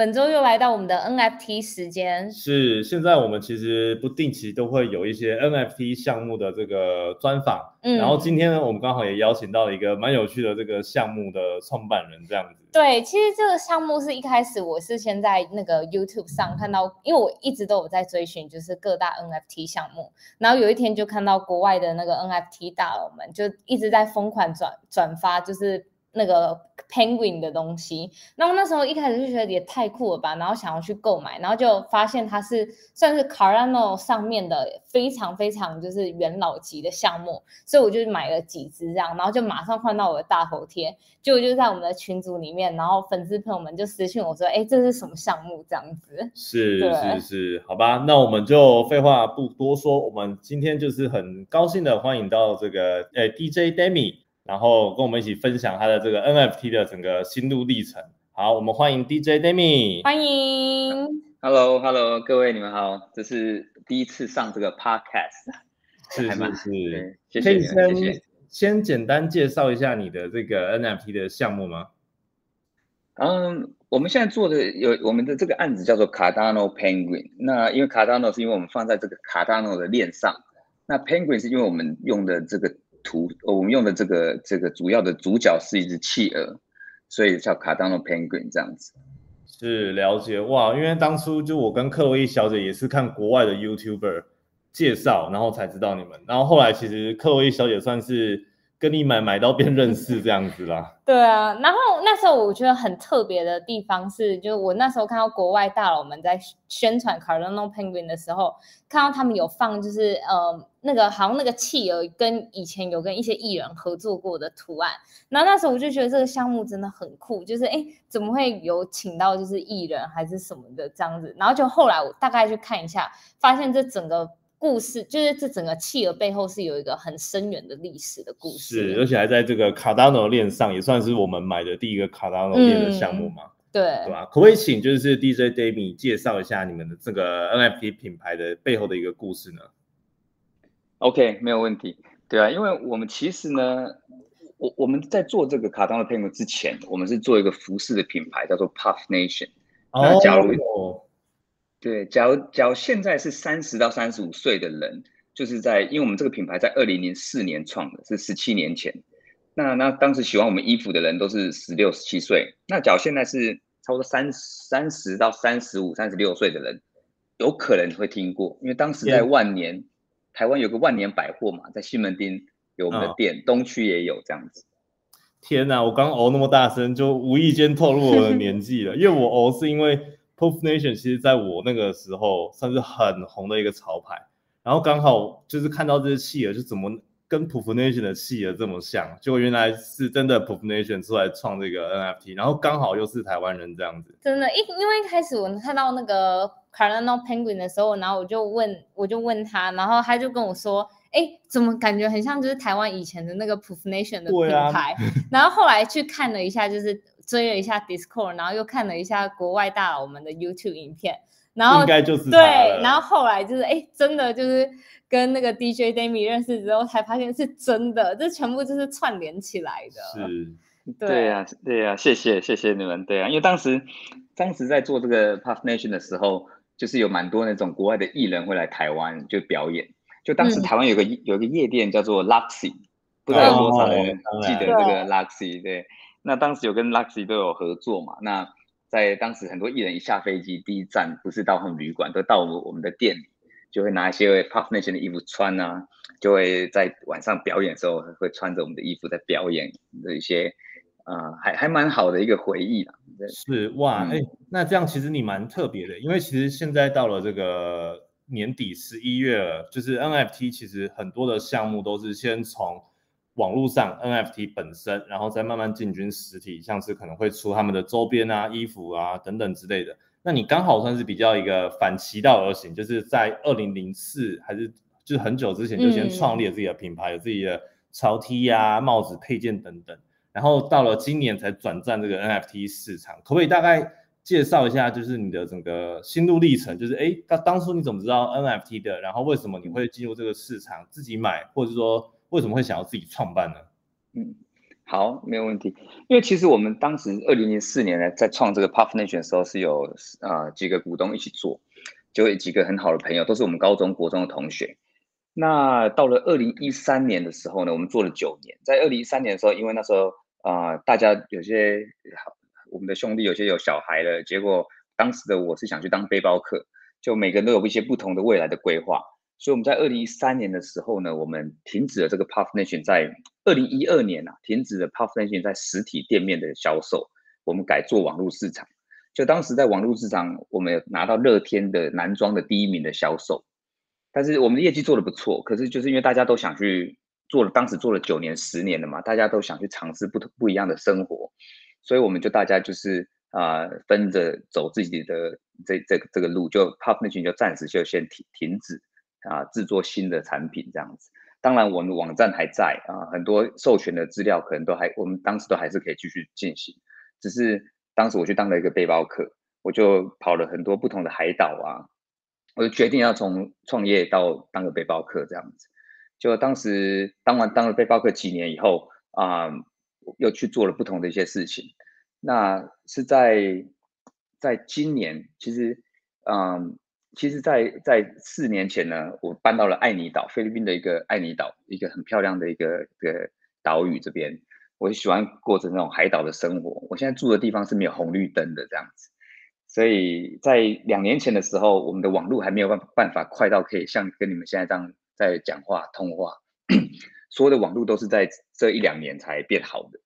本周又来到我们的 NFT 时间，是现在我们其实不定期都会有一些 NFT 项目的这个专访，嗯，然后今天呢，我们刚好也邀请到了一个蛮有趣的这个项目的创办人，这样子。对，其实这个项目是一开始我是先在那个 YouTube 上看到，因为我一直都有在追寻就是各大 NFT 项目，然后有一天就看到国外的那个 NFT 大佬们就一直在疯狂转转发，就是。那个 penguin 的东西，那我那时候一开始就觉得也太酷了吧，然后想要去购买，然后就发现它是算是 Cardano 上面的非常非常就是元老级的项目，所以我就买了几只这样，然后就马上换到我的大头贴，结果就在我们的群组里面，然后粉丝朋友们就私信我说，哎，这是什么项目这样子？是是是，好吧，那我们就废话不多说，我们今天就是很高兴的欢迎到这个诶 DJ Demi。然后跟我们一起分享他的这个 NFT 的整个心路历程。好，我们欢迎 DJ Demi，欢迎。Hello，Hello，各位你们好，这是第一次上这个 Podcast，是是是，可以先先简单介绍一下你的这个 NFT 的项目吗？嗯，我们现在做的有我们的这个案子叫做 Cardano Penguin。那因为 Cardano 是因为我们放在这个 Cardano 的链上，那 Penguin 是因为我们用的这个。图我们用的这个这个主要的主角是一只企鹅，所以叫卡当诺 penguin 这样子。是了解哇，因为当初就我跟克洛伊小姐也是看国外的 YouTuber 介绍，然后才知道你们。然后后来其实克洛伊小姐算是跟你买买到变认识这样子啦。对啊，然后那时候我觉得很特别的地方是，就是我那时候看到国外大佬们在宣传 Cardano Penguin 的时候，看到他们有放就是呃。那个好像那个企鹅跟以前有跟一些艺人合作过的图案，然后那时候我就觉得这个项目真的很酷，就是哎怎么会有请到就是艺人还是什么的这样子，然后就后来我大概去看一下，发现这整个故事就是这整个企鹅背后是有一个很深远的历史的故事，是而且还在这个卡达诺链上，也算是我们买的第一个卡达诺链的项目嘛，对对吧？可不可以请就是 DJ d a m i 介绍一下你们的这个 NFT 品牌的背后的一个故事呢？OK，没有问题。对啊，因为我们其实呢，我我们在做这个卡当的配幕之前，我们是做一个服饰的品牌，叫做 Puff Nation。那假如对，假如假如现在是三十到三十五岁的人，就是在因为我们这个品牌在二零零四年创的，是十七年前。那那当时喜欢我们衣服的人都是十六、十七岁。那假如现在是差不多三三十到三十五、三十六岁的人，有可能会听过，因为当时在万年。台湾有个万年百货嘛，在西门町有我们的店，东区也有这样子。天哪，我刚哦那么大声，就无意间透露我的年纪了。因为我哦是因为 Pop Nation，其实在我那个时候算是很红的一个潮牌，然后刚好就是看到这些企鹅，就怎么跟 Pop Nation 的企鹅这么像，结果原来是真的 Pop Nation 出来创这个 NFT，然后刚好又是台湾人这样子。真的，一因为一开始我看到那个。Cardano Penguin 的时候，然后我就问，我就问他，然后他就跟我说：“哎，怎么感觉很像就是台湾以前的那个 Proof Nation 的品牌？”然后后来去看了一下，就是追了一下 Discord，然后又看了一下国外大佬们的 YouTube 影片，然后应该就是对，然后后来就是哎，真的就是跟那个 DJ Demi 认识之后，才发现是真的，这全部就是串联起来的。是。对呀，对呀，谢谢谢谢你们。对啊，因为当时当时在做这个 Puff Nation 的时候。就是有蛮多那种国外的艺人会来台湾就表演，就当时台湾有个有个夜店叫做 Luxy，不知道有多少人记得这个 Luxy？对，那当时有跟 Luxy 都有合作嘛。那在当时很多艺人一下飞机，第一站不是到他们旅馆，都到我们的店里，就会拿一些 Puff Nation 的衣服穿啊，就会在晚上表演的时候会穿着我们的衣服在表演的一些。啊，还还蛮好的一个回忆啦。是哇，哎，那这样其实你蛮特别的，因为其实现在到了这个年底十一月了，就是 NFT 其实很多的项目都是先从网络上 NFT 本身，然后再慢慢进军实体，像是可能会出他们的周边啊、衣服啊等等之类的。那你刚好算是比较一个反其道而行，就是在二零零四还是就是很久之前就先创立了自己的品牌，有自己的。潮 T 呀、帽子配件等等，然后到了今年才转战这个 NFT 市场，可不可以大概介绍一下，就是你的整个心路历程？就是哎，当当初你怎么知道 NFT 的？然后为什么你会进入这个市场自己买，或者说为什么会想要自己创办呢？嗯，好，没有问题。因为其实我们当时二零零四年呢，在创这个 Puff Nation 的时候，是有啊几个股东一起做，就有几个很好的朋友，都是我们高中国中的同学。那到了二零一三年的时候呢，我们做了九年。在二零一三年的时候，因为那时候啊，大家有些我们的兄弟有些有小孩了，结果当时的我是想去当背包客，就每个人都有一些不同的未来的规划。所以我们在二零一三年的时候呢，我们停止了这个 Puff Nation。在二零一二年啊，停止了 Puff Nation 在实体店面的销售，我们改做网络市场。就当时在网络市场，我们拿到乐天的男装的第一名的销售。但是我们的业绩做的不错，可是就是因为大家都想去做了，当时做了九年、十年了嘛，大家都想去尝试不同不一样的生活，所以我们就大家就是啊分着走自己的这这这个路，就 Puff 那群就暂时就先停停止啊制作新的产品这样子。当然我们网站还在啊，很多授权的资料可能都还，我们当时都还是可以继续进行，只是当时我去当了一个背包客，我就跑了很多不同的海岛啊。我就决定要从创业到当个背包客这样子，就当时当完当了背包客几年以后啊，又去做了不同的一些事情。那是在在今年，其实嗯，其实，在在四年前呢，我搬到了爱尼岛，菲律宾的一个爱尼岛，一个很漂亮的一个一个岛屿这边。我喜欢过着那种海岛的生活。我现在住的地方是没有红绿灯的这样子。所以在两年前的时候，我们的网络还没有办办法快到可以像跟你们现在这样在讲话通话，所有的网络都是在这一两年才变好的。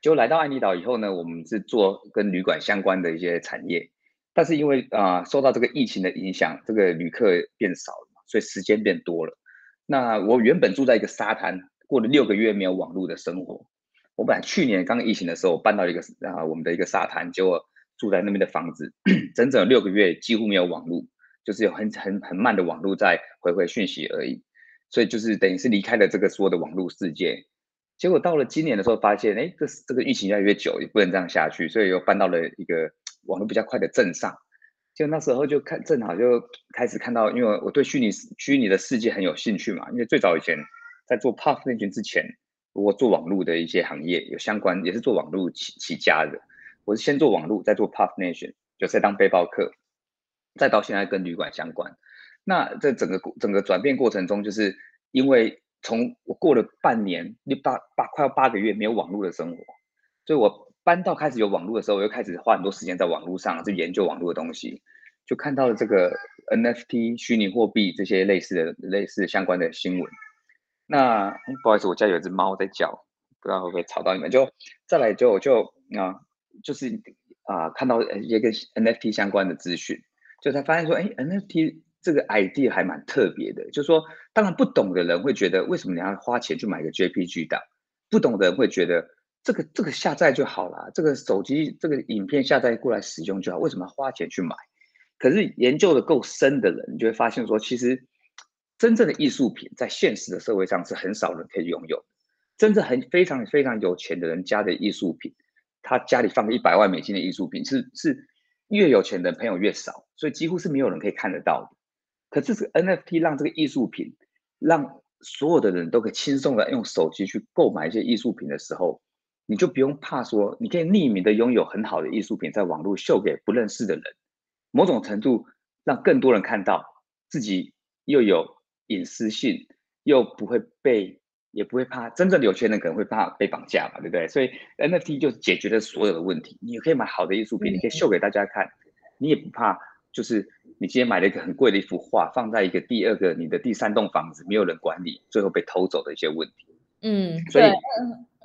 就来到爱尼岛以后呢，我们是做跟旅馆相关的一些产业，但是因为啊受到这个疫情的影响，这个旅客变少了嘛，所以时间变多了。那我原本住在一个沙滩，过了六个月没有网络的生活。我本来去年刚疫情的时候搬到一个啊我们的一个沙滩，结果。住在那边的房子，整整六个月几乎没有网络，就是有很很很慢的网络在回回讯息而已，所以就是等于是离开了这个所有的网络世界。结果到了今年的时候，发现哎，这这个疫情越来越久，也不能这样下去，所以又搬到了一个网络比较快的镇上。就那时候就看，正好就开始看到，因为我对虚拟虚拟的世界很有兴趣嘛。因为最早以前在做 Puff 那群之前，我做网络的一些行业有相关，也是做网络起起家的。我是先做网络，再做 Puff Nation，就再当背包客，再到现在跟旅馆相关。那这整个整个转变过程中，就是因为从我过了半年，六八八快要八个月没有网络的生活，所以我搬到开始有网络的时候，我又开始花很多时间在网络上去研究网络的东西，就看到了这个 NFT 虚拟货币这些类似的类似相关的新闻。那不好意思，我家有只猫在叫，不知道会不会吵到你们。就再来就就啊。就是啊，看到一个 NFT 相关的资讯，就才发现说，哎，NFT 这个 idea 还蛮特别的。就是说，当然不懂的人会觉得，为什么你要花钱去买个 JPG 档？不懂的人会觉得，这个这个下载就好了，这个手机这个影片下载过来使用就好，为什么要花钱去买？可是研究的够深的人，你就会发现说，其实真正的艺术品在现实的社会上是很少人可以拥有。真正很非常非常有钱的人家的艺术品。他家里放个一百万美金的艺术品，是是越有钱的朋友越少，所以几乎是没有人可以看得到的。可这是 NFT 让这个艺术品，让所有的人都可以轻松的用手机去购买一些艺术品的时候，你就不用怕说，你可以匿名的拥有很好的艺术品，在网络秀给不认识的人，某种程度让更多人看到自己又有隐私性，又不会被。也不会怕，真正的有钱人可能会怕被绑架嘛，对不对？所以 NFT 就解决了所有的问题。你可以买好的艺术品，你可以秀给大家看，你也不怕，就是你今天买了一个很贵的一幅画，放在一个第二个你的第三栋房子，没有人管理，最后被偷走的一些问题。嗯，对，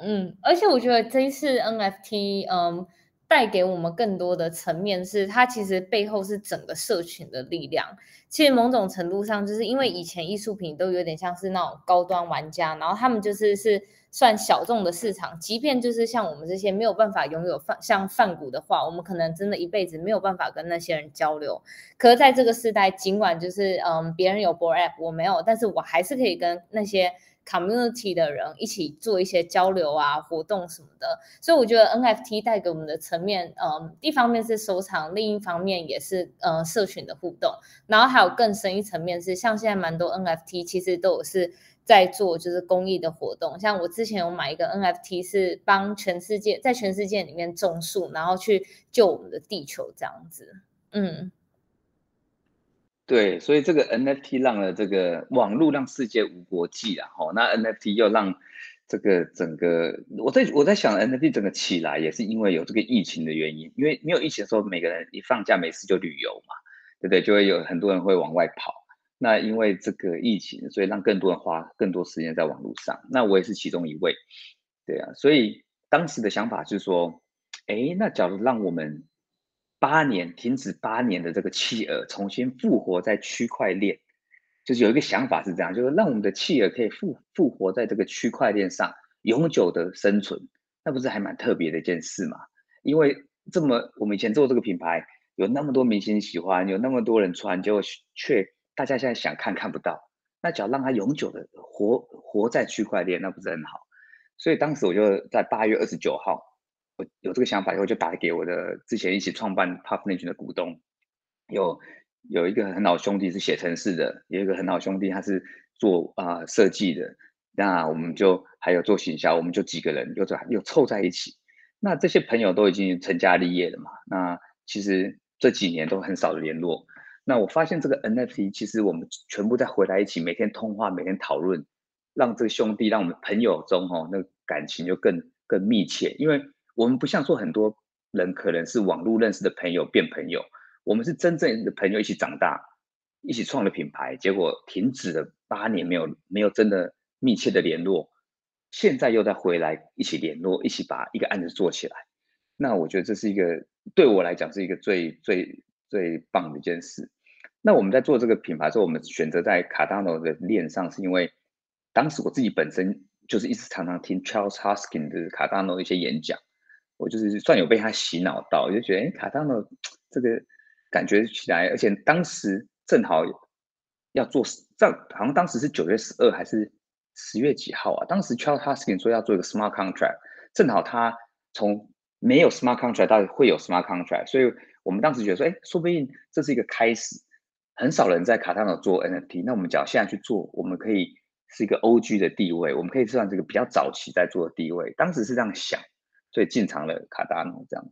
嗯，而且我觉得这一次 NFT，嗯。带给我们更多的层面是，它其实背后是整个社群的力量。其实某种程度上，就是因为以前艺术品都有点像是那种高端玩家，然后他们就是是算小众的市场。即便就是像我们这些没有办法拥有范像范古的话，我们可能真的一辈子没有办法跟那些人交流。可是在这个时代，尽管就是嗯别人有 b o a App，我没有，但是我还是可以跟那些。Community 的人一起做一些交流啊、活动什么的。所以我觉得 NFT 带给我们的层面，嗯，一方面是收藏，另一方面也是呃社群的互动。然后还有更深一层面是，像现在蛮多 NFT 其实都有是在做就是公益的活动。像我之前有买一个 NFT 是帮全世界在全世界里面种树，然后去救我们的地球这样子。嗯。对，所以这个 NFT 让了这个网络让世界无国际啊，吼，那 NFT 又让这个整个我在我在想 NFT 整个起来也是因为有这个疫情的原因，因为没有疫情的时候，每个人一放假没事就旅游嘛，对不对？就会有很多人会往外跑。那因为这个疫情，所以让更多人花更多时间在网络上。那我也是其中一位，对啊。所以当时的想法是说，哎，那假如让我们八年停止八年的这个企鹅重新复活在区块链，就是有一个想法是这样，就是让我们的企鹅可以复复活在这个区块链上永久的生存，那不是还蛮特别的一件事吗？因为这么我们以前做这个品牌，有那么多明星喜欢，有那么多人穿，结果却大家现在想看看不到，那只要让它永久的活活在区块链，那不是很好？所以当时我就在八月二十九号。有这个想法以后，就打给我的之前一起创办 Puff Nation 的股东，有有一个很好兄弟是写程式的，有一个很好兄弟他是做啊设计的，那我们就还有做行销，我们就几个人又在又凑在一起。那这些朋友都已经成家立业了嘛，那其实这几年都很少的联络。那我发现这个 NFT 其实我们全部在回来一起，每天通话，每天讨论，让这个兄弟，让我们朋友中哦，那感情就更更密切，因为。我们不像说很多人可能是网络认识的朋友变朋友，我们是真正的朋友一起长大，一起创了品牌，结果停止了八年没有没有真的密切的联络，现在又再回来一起联络，一起把一个案子做起来。那我觉得这是一个对我来讲是一个最最最棒的一件事。那我们在做这个品牌的时候，我们选择在卡达诺的链上，是因为当时我自己本身就是一直常常听 Charles Hoskin 的卡达诺一些演讲。我就是算有被他洗脑到，我就觉得，哎，卡塔诺这个感觉起来，而且当时正好要做，这好像当时是九月十二还是十月几号啊？当时 Charles Haskin 说要做一个 smart contract，正好他从没有 smart contract 到会有 smart contract，所以我们当时觉得说，哎，说不定这是一个开始。很少人在卡塔诺做 NFT，那我们只要现在去做，我们可以是一个 OG 的地位，我们可以算这个比较早期在做的地位。当时是这样想。所以进场了卡达诺这样子，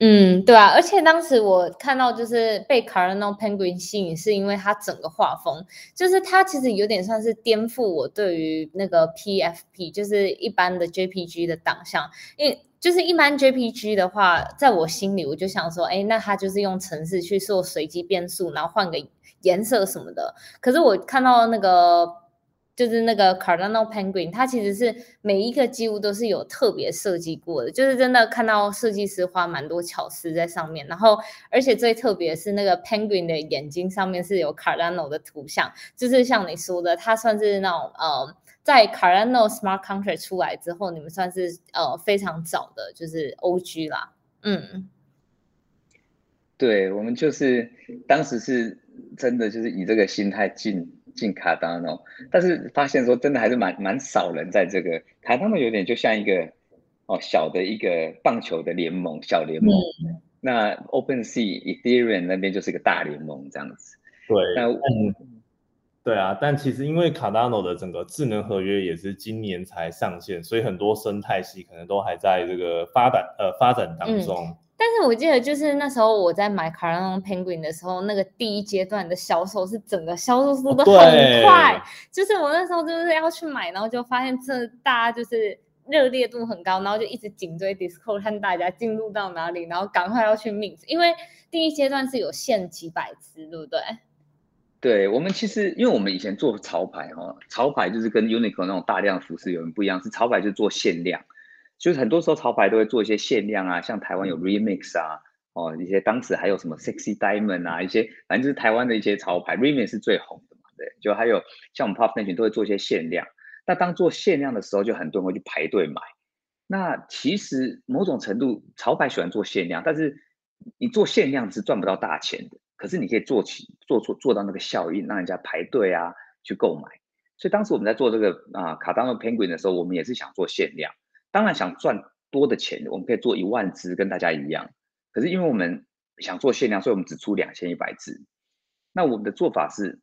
嗯，对啊，而且当时我看到就是被 Cardano Penguin 吸引，是因为它整个画风，就是它其实有点算是颠覆我对于那个 PFP，就是一般的 JPG 的档像，因为就是一般 JPG 的话，在我心里我就想说，哎，那它就是用程式去做随机变数，然后换个颜色什么的。可是我看到那个。就是那个 Cardano Penguin，它其实是每一个几乎都是有特别设计过的，就是真的看到设计师花蛮多巧思在上面。然后，而且最特别是那个 Penguin 的眼睛上面是有 Cardano 的图像，就是像你说的，它算是那种呃，在 Cardano Smart Contract 出来之后，你们算是呃非常早的，就是 OG 啦。嗯，对，我们就是当时是真的就是以这个心态进。进卡达诺，但是发现说真的还是蛮蛮少人在这个卡达诺，有点就像一个哦小的一个棒球的联盟小联盟。那 Open Sea Ethereum 那边就是一个大联盟这样子。对，那对啊，但其实因为卡达诺的整个智能合约也是今年才上线，所以很多生态系可能都还在这个发展呃发展当中。但是我记得，就是那时候我在买 Cardano Penguin 的时候，那个第一阶段的销售是整个销售速度很快。就是我那时候就是要去买，然后就发现这大家就是热烈度很高，然后就一直紧追 Discord 看大家进入到哪里，然后赶快要去 mint，因为第一阶段是有限几百只，对不对？对我们其实，因为我们以前做潮牌哈，潮牌就是跟 Uniqlo 那种大量服饰有人不一样，是潮牌就做限量。就是很多时候潮牌都会做一些限量啊，像台湾有 Remix 啊，哦，一些当时还有什么 Sexy Diamond 啊，一些反正就是台湾的一些潮牌，Remix 是最红的嘛，对，就还有像我们 Puff 那群都会做一些限量。那当做限量的时候，就很多人会去排队买。那其实某种程度潮牌喜欢做限量，但是你做限量是赚不到大钱的，可是你可以做起做做做到那个效应，让人家排队啊去购买。所以当时我们在做这个啊卡当诺 Penguin 的时候，我们也是想做限量，当然想赚多的钱，我们可以做一万只跟大家一样。可是因为我们想做限量，所以我们只出两千一百只。那我们的做法是，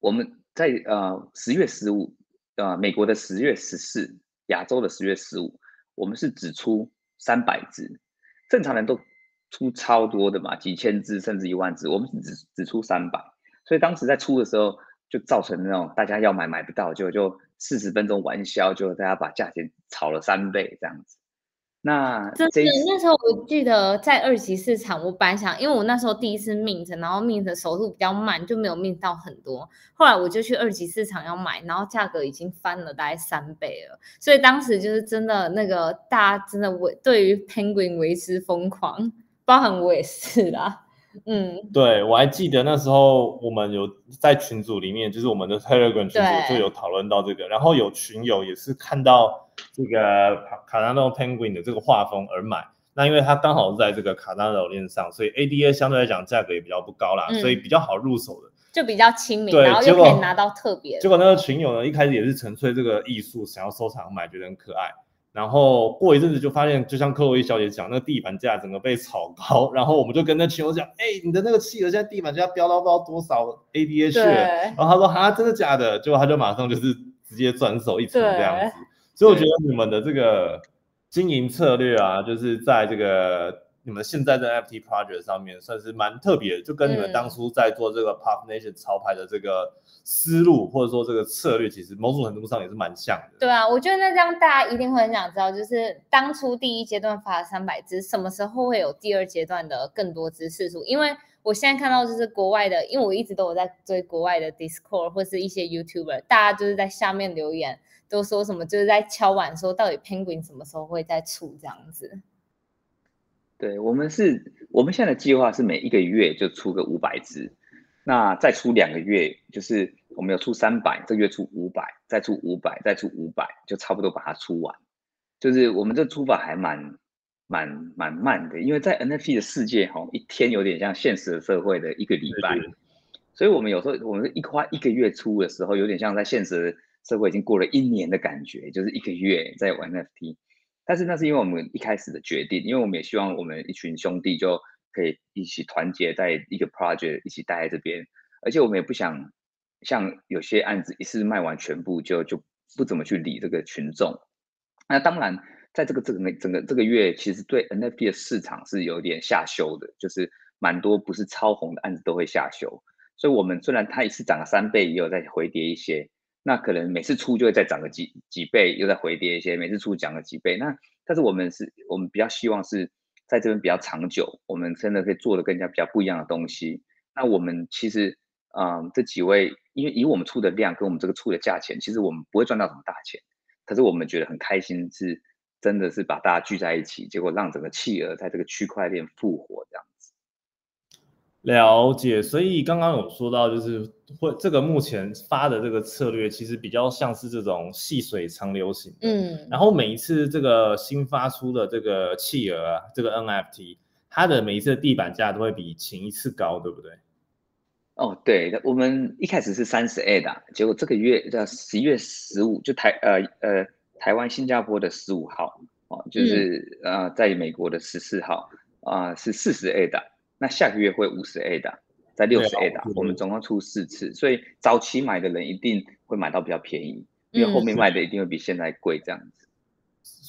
我们在呃十月十五，呃美国的十月十四，亚洲的十月十五，我们是只出三百只，正常人都出超多的嘛，几千只甚至一万只，我们是只只出三百，所以当时在出的时候，就造成那种大家要买买不到，就就四十分钟完销，就大家把价钱炒了三倍这样子。那真的，那时候我记得在二级市场，我本来想，因为我那时候第一次 mint，然后 mint 的手速比较慢，就没有 mint 到很多。后来我就去二级市场要买，然后价格已经翻了大概三倍了。所以当时就是真的那个大家真的为对于 penguin 为之疯狂，包含我也是啦。嗯，对我还记得那时候我们有在群组里面，就是我们的 Telegram 群组就有讨论到这个，然后有群友也是看到这个卡纳诺 Penguin 的这个画风而买。那因为它刚好是在这个卡纳诺链上，所以 ADA 相对来讲价格也比较不高啦，所以比较好入手的，就比较亲民，然后又可以拿到特别。结果那个群友呢，一开始也是纯粹这个艺术，想要收藏买，觉得很可爱。然后过一阵子就发现，就像克洛伊小姐讲，那个地板价整个被炒高，然后我们就跟那群友讲，哎，你的那个企鹅现在地板价飙到不知道多少 ADA 了。然后他说，哈，真的假的？结果他就马上就是直接转手一层这样子。所以我觉得你们的这个经营策略啊，就是在这个。你们现在在 FT project 上面算是蛮特别，就跟你们当初在做这个 Pop Nation 潮牌的这个思路，或者说这个策略，其实某种程度上也是蛮像的。对啊，我觉得那这样大家一定会很想知道，就是当初第一阶段发了三百只，什么时候会有第二阶段的更多只次数？因为我现在看到就是国外的，因为我一直都有在追国外的 Discord 或是一些 YouTuber，大家就是在下面留言都说什么，就是在敲碗说到底 Penguin 什么时候会再出这样子。对我们是，我们现在的计划是每一个月就出个五百只，那再出两个月，就是我们有出三百，这个月出五百，再出五百，再出五百，就差不多把它出完。就是我们这出法还蛮蛮蛮慢的，因为在 NFT 的世界哈，一天有点像现实的社会的一个礼拜，所以我们有时候我们一花一个月出的时候，有点像在现实社会已经过了一年的感觉，就是一个月在玩 NFT。但是那是因为我们一开始的决定，因为我们也希望我们一群兄弟就可以一起团结在一个 project 一起待在这边，而且我们也不想像有些案子一次卖完全部就就不怎么去理这个群众。那当然，在这个这个整个这个月，其实对 NFT 的市场是有点下修的，就是蛮多不是超红的案子都会下修。所以，我们虽然它一次涨了三倍，也有在回跌一些。那可能每次出就会再涨个几几倍，又再回跌一些。每次出涨了几倍，那但是我们是，我们比较希望是在这边比较长久，我们真的可以做的更加比较不一样的东西。那我们其实，嗯，这几位，因为以我们出的量跟我们这个出的价钱，其实我们不会赚到什么大钱，可是我们觉得很开心，是真的是把大家聚在一起，结果让整个企鹅在这个区块链复活这样子。了解，所以刚刚有说到，就是会这个目前发的这个策略，其实比较像是这种细水长流型。嗯，然后每一次这个新发出的这个企鹅啊，这个 NFT，它的每一次的地板价都会比前一次高，对不对？哦，对，我们一开始是三十 A 的，结果这个月在十一月十五，就台呃呃台湾新加坡的十五号哦，就是呃在美国的十四号啊是四十 A 的。那下个月会五十 A 的，在六十 A 的，我们总共出四次，所以早期买的人一定会买到比较便宜，因为后面卖的一定会比现在贵这样子。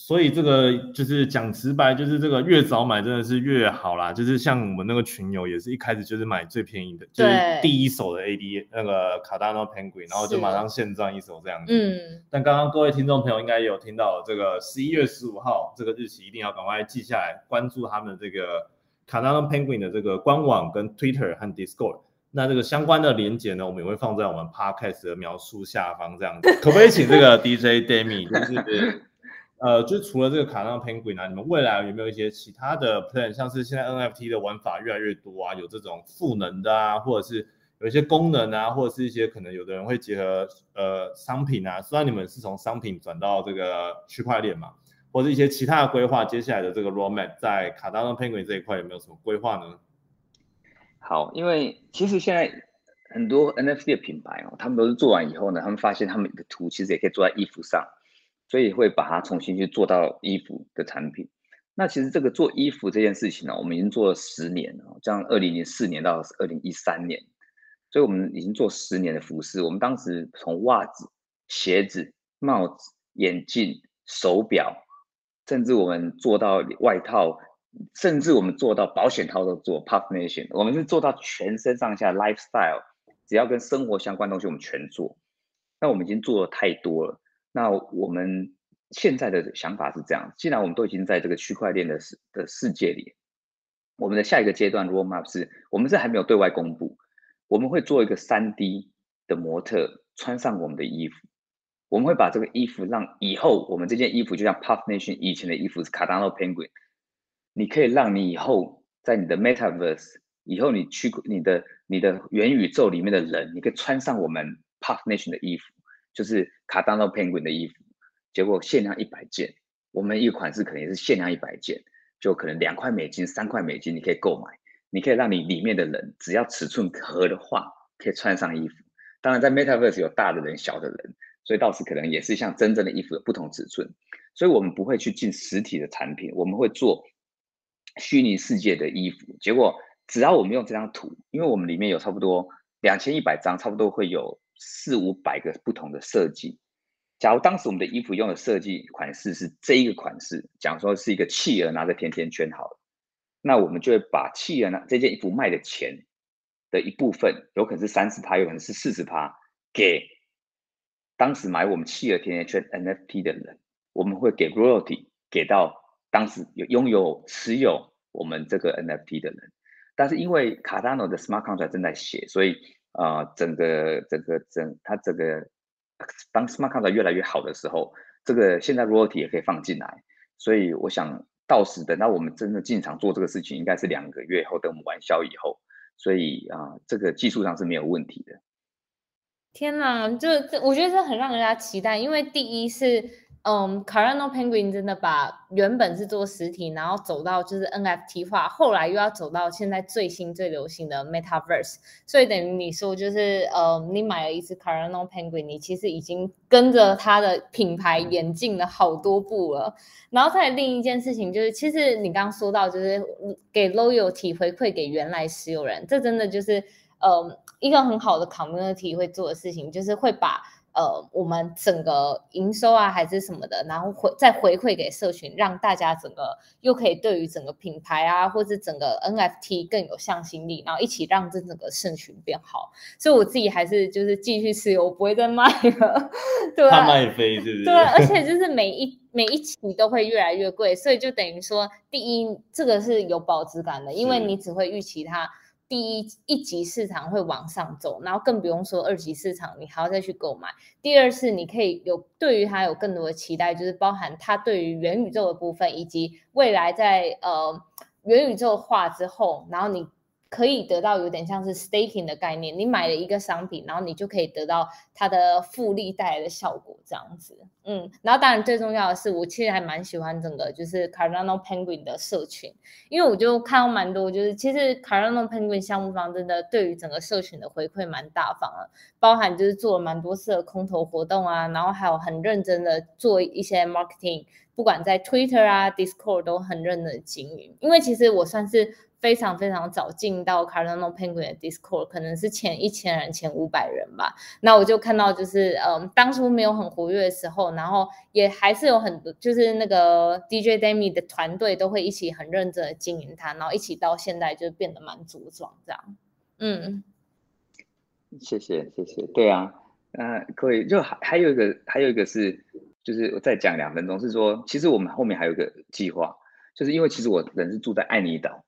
所以这个就是讲直白，就是这个越早买真的是越好啦。就是像我们那个群友也是一开始就是买最便宜的，就是第一手的 AD 那个卡达诺 Penguin，然后就马上现赚一手这样子。嗯。但刚刚各位听众朋友应该有听到这个十一月十五号这个日期，一定要赶快记下来，关注他们这个。卡纳 Penguin 的这个官网跟 Twitter 和 Discord，那这个相关的连接呢，我们也会放在我们 Podcast 的描述下方，这样子。可不可以请这个 DJ Demi，就是呃，就除了这个卡纳 Penguin 啊，你们未来有没有一些其他的 plan？像是现在 NFT 的玩法越来越多啊，有这种赋能的啊，或者是有一些功能啊，或者是一些可能有的人会结合呃商品啊。虽然你们是从商品转到这个区块链嘛。或者一些其他的规划，接下来的这个 roadmap 在卡达诺 Penguin 这一块有没有什么规划呢？好，因为其实现在很多 NFT 的品牌哦，他们都是做完以后呢，他们发现他们的图其实也可以做在衣服上，所以会把它重新去做到衣服的产品。那其实这个做衣服这件事情呢，我们已经做了十年了，这样二零零四年到二零一三年，所以我们已经做十年的服饰。我们当时从袜子、鞋子、帽子、眼镜、手表，甚至我们做到外套。甚至我们做到保险套都做 p u f Nation，我们是做到全身上下 lifestyle，只要跟生活相关东西我们全做。那我们已经做的太多了。那我们现在的想法是这样：既然我们都已经在这个区块链的世的世界里，我们的下一个阶段 roadmap 是我们这还没有对外公布，我们会做一个三 D 的模特穿上我们的衣服，我们会把这个衣服让以后我们这件衣服就像 Puff Nation 以前的衣服是 Cardano Penguin。你可以让你以后在你的 Metaverse，以后你去你的你的元宇宙里面的人，你可以穿上我们 Puff Nation 的衣服，就是 Cardano Penguin 的衣服，结果限量一百件，我们一款式可能也是限量一百件，就可能两块美金、三块美金你可以购买，你可以让你里面的人只要尺寸合的话，可以穿上衣服。当然在 Metaverse 有大的人、小的人，所以到时可能也是像真正的衣服有不同尺寸，所以我们不会去进实体的产品，我们会做。虚拟世界的衣服，结果只要我们用这张图，因为我们里面有差不多两千一百张，差不多会有四五百个不同的设计。假如当时我们的衣服用的设计款式是这一个款式，讲说是一个企鹅拿着甜甜圈好了，那我们就会把企鹅拿这件衣服卖的钱的一部分，有可能是三十趴，有可能是四十趴，给当时买我们企鹅甜甜圈 NFT 的人，我们会给 royalty 给到。当时有拥有持有我们这个 NFT 的人，但是因为 Cardano 的 Smart Contract 正在写，所以呃，整个整个整它整个当 Smart Contract 越来越好的时候，这个现在 Royalty 也可以放进来，所以我想到时等到我们真的进场做这个事情，应该是两个月后，等我们完销以后，所以啊，这个技术上是没有问题的。天哪，这这我觉得这很让人家期待，因为第一是。嗯，Cardano Penguin 真的把原本是做实体，然后走到就是 NFT 化，后来又要走到现在最新最流行的 Metaverse，所以等于你说就是，呃，你买了一只 Cardano Penguin，你其实已经跟着它的品牌演进了好多步了。然后再另一件事情就是，其实你刚刚说到就是给 loyalty 回馈给原来持有人，这真的就是，呃，一个很好的 community 会做的事情，就是会把。呃，我们整个营收啊，还是什么的，然后回再回馈给社群，让大家整个又可以对于整个品牌啊，或者整个 NFT 更有向心力，然后一起让这整个社群变好。所以我自己还是就是继续持有，我不会再卖了。对，怕卖飞是不是？对，而且 就是每一每一期都会越来越贵，所以就等于说，第一，这个是有保值感的，因为你只会预期它。第一一级市场会往上走，然后更不用说二级市场，你还要再去购买。第二是你可以有对于它有更多的期待，就是包含它对于元宇宙的部分，以及未来在呃元宇宙化之后，然后你。可以得到有点像是 staking 的概念，你买了一个商品，然后你就可以得到它的复利带来的效果，这样子。嗯，然后当然最重要的是，我其实还蛮喜欢整个就是 Cardano Penguin 的社群，因为我就看到蛮多，就是其实 Cardano Penguin 项目方真的对于整个社群的回馈蛮大方了，包含就是做了蛮多次的空投活动啊，然后还有很认真的做一些 marketing，不管在 Twitter 啊 Discord 都很认真的经营，因为其实我算是。非常非常早进到 Cardano Penguin 的 Discord，可能是前一千人、前五百人吧。那我就看到，就是嗯，当初没有很活跃的时候，然后也还是有很多，就是那个 DJ Demi 的团队都会一起很认真的经营它，然后一起到现在就变得蛮茁壮这样。嗯，谢谢谢谢，对啊，那可以就还还有一个还有一个是，就是我再讲两分钟，是说其实我们后面还有一个计划，就是因为其实我人是住在爱尼岛。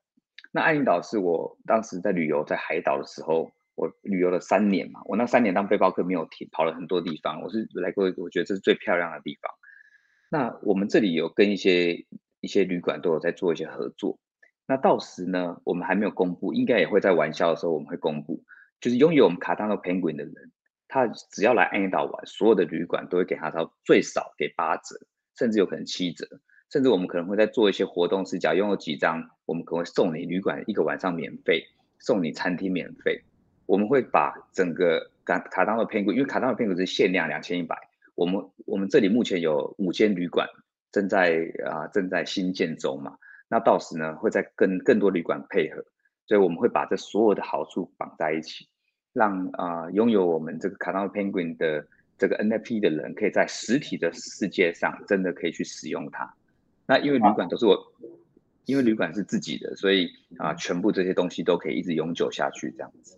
那爱因岛是我当时在旅游，在海岛的时候，我旅游了三年嘛。我那三年当背包客没有停，跑了很多地方。我是来过，我觉得这是最漂亮的地方。那我们这里有跟一些一些旅馆都有在做一些合作。那到时呢，我们还没有公布，应该也会在玩笑的时候我们会公布。就是拥有我们卡丹诺 Penguin 的人，他只要来爱因岛玩，所有的旅馆都会给他到最少给八折，甚至有可能七折。甚至我们可能会在做一些活动，是假如拥有几张，我们可能会送你旅馆一个晚上免费，送你餐厅免费。我们会把整个卡卡当的 Penguin，因为卡当的 Penguin 是限量两千一百，我们我们这里目前有五间旅馆正在啊正在新建中嘛，那到时呢会在跟更多旅馆配合，所以我们会把这所有的好处绑在一起，让啊拥有我们这个卡当 Penguin 的这个 NFT 的人，可以在实体的世界上真的可以去使用它。那因为旅馆都是我，因为旅馆是自己的，所以啊全部这些东西都可以一直永久下去这样子。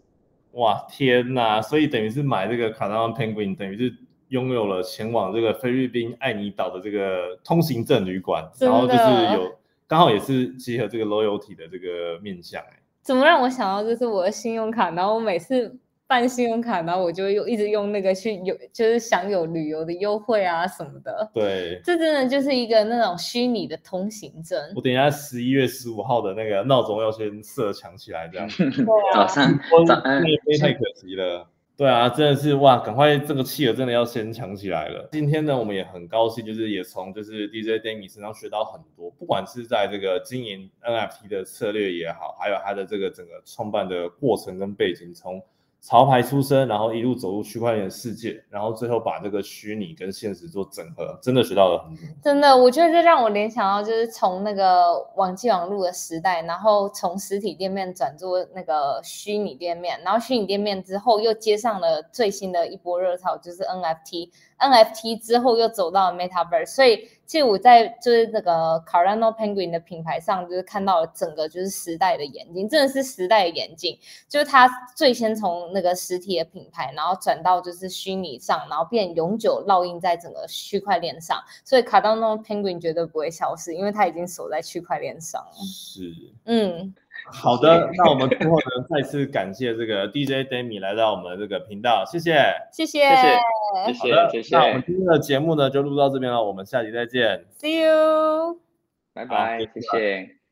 哇天呐！所以等于是买这个卡当 Penguin，等于是拥有了前往这个菲律宾爱尼岛的这个通行证旅馆，然后就是有刚好也是结合这个 loyalty 的这个面向哎。怎么让我想到就是我的信用卡，然后我每次。办信用卡，然后我就用一直用那个去有，就是享有旅游的优惠啊什么的。对，这真的就是一个那种虚拟的通行证。我等一下十一月十五号的那个闹钟要先设抢起来，这样。早上，早安。太可惜了。对啊，真的是哇，赶快这个企鹅真的要先抢起来了。今天呢，我们也很高兴，就是也从就是 DJ Danny 身上学到很多，不管是在这个经营 NFT 的策略也好，还有他的这个整个创办的过程跟背景，从潮牌出身，然后一路走入区块链世界，然后最后把这个虚拟跟现实做整合，真的学到了很多。真的，我觉得这让我联想到，就是从那个网际网络的时代，然后从实体店面转做那个虚拟店面，然后虚拟店面之后又接上了最新的一波热潮，就是 NFT NFT，NFT 之后又走到了 Metaverse，所以。其实我在就是那个 Cardano Penguin 的品牌上，就是看到了整个就是时代的眼镜，真的是时代的眼镜。就是它最先从那个实体的品牌，然后转到就是虚拟上，然后变永久烙印在整个区块链上。所以 Cardano Penguin 绝对不会消失，因为它已经锁在区块链上了。是，嗯。好的，那我们最后呢，再次感谢这个 DJ Demi 来到我们这个频道，谢谢，谢谢，谢谢，谢谢，谢谢。那我们今天的节目呢，就录到这边了，我们下期再见，See you，拜拜，谢谢。